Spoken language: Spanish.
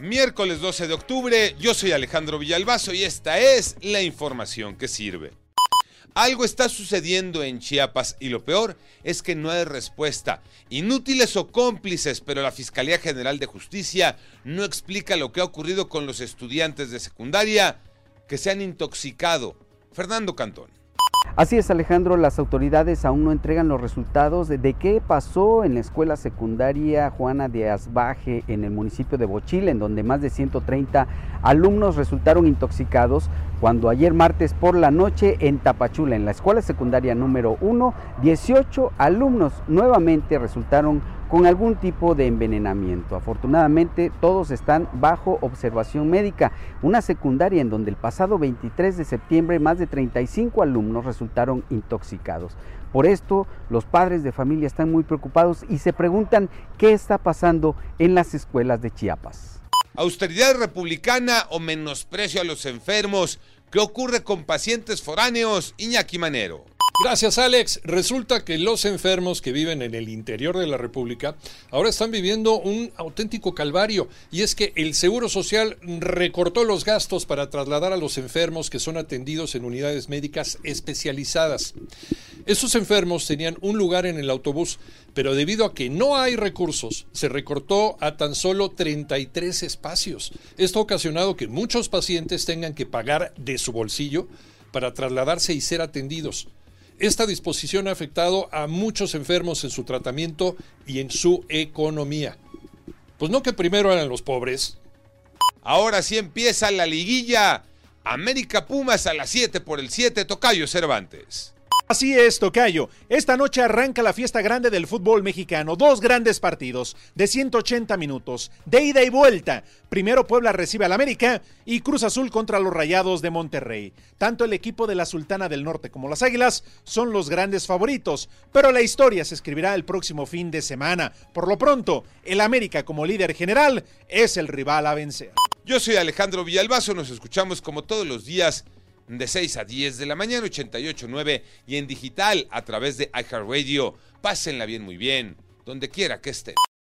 Miércoles 12 de octubre, yo soy Alejandro Villalbazo y esta es la información que sirve. Algo está sucediendo en Chiapas y lo peor es que no hay respuesta. Inútiles o cómplices, pero la Fiscalía General de Justicia no explica lo que ha ocurrido con los estudiantes de secundaria que se han intoxicado. Fernando Cantón. Así es, Alejandro, las autoridades aún no entregan los resultados de, qué pasó en la escuela secundaria Juana de Asbaje en el municipio de Bochil, en donde más de 130 alumnos resultaron intoxicados cuando ayer martes por la noche en Tapachula, en la escuela secundaria número 1, 18 alumnos nuevamente resultaron con algún tipo de envenenamiento. Afortunadamente todos están bajo observación médica. Una secundaria en donde el pasado 23 de septiembre más de 35 alumnos resultaron intoxicados. Por esto los padres de familia están muy preocupados y se preguntan qué está pasando en las escuelas de Chiapas. Austeridad republicana o menosprecio a los enfermos. ¿Qué ocurre con pacientes foráneos? Iñaki Manero. Gracias, Alex. Resulta que los enfermos que viven en el interior de la República ahora están viviendo un auténtico calvario. Y es que el Seguro Social recortó los gastos para trasladar a los enfermos que son atendidos en unidades médicas especializadas. Esos enfermos tenían un lugar en el autobús, pero debido a que no hay recursos, se recortó a tan solo 33 espacios. Esto ha ocasionado que muchos pacientes tengan que pagar de su bolsillo para trasladarse y ser atendidos. Esta disposición ha afectado a muchos enfermos en su tratamiento y en su economía. Pues no que primero eran los pobres. Ahora sí empieza la liguilla. América Pumas a las 7 por el 7, Tocayo Cervantes. Así es, Tocayo. Esta noche arranca la fiesta grande del fútbol mexicano. Dos grandes partidos de 180 minutos, de ida y vuelta. Primero Puebla recibe al América y Cruz Azul contra los Rayados de Monterrey. Tanto el equipo de la Sultana del Norte como las Águilas son los grandes favoritos, pero la historia se escribirá el próximo fin de semana. Por lo pronto, el América como líder general es el rival a vencer. Yo soy Alejandro Villalbazo, nos escuchamos como todos los días de 6 a 10 de la mañana, 88.9 y en digital a través de iHeartRadio. Pásenla bien, muy bien, donde quiera que esté.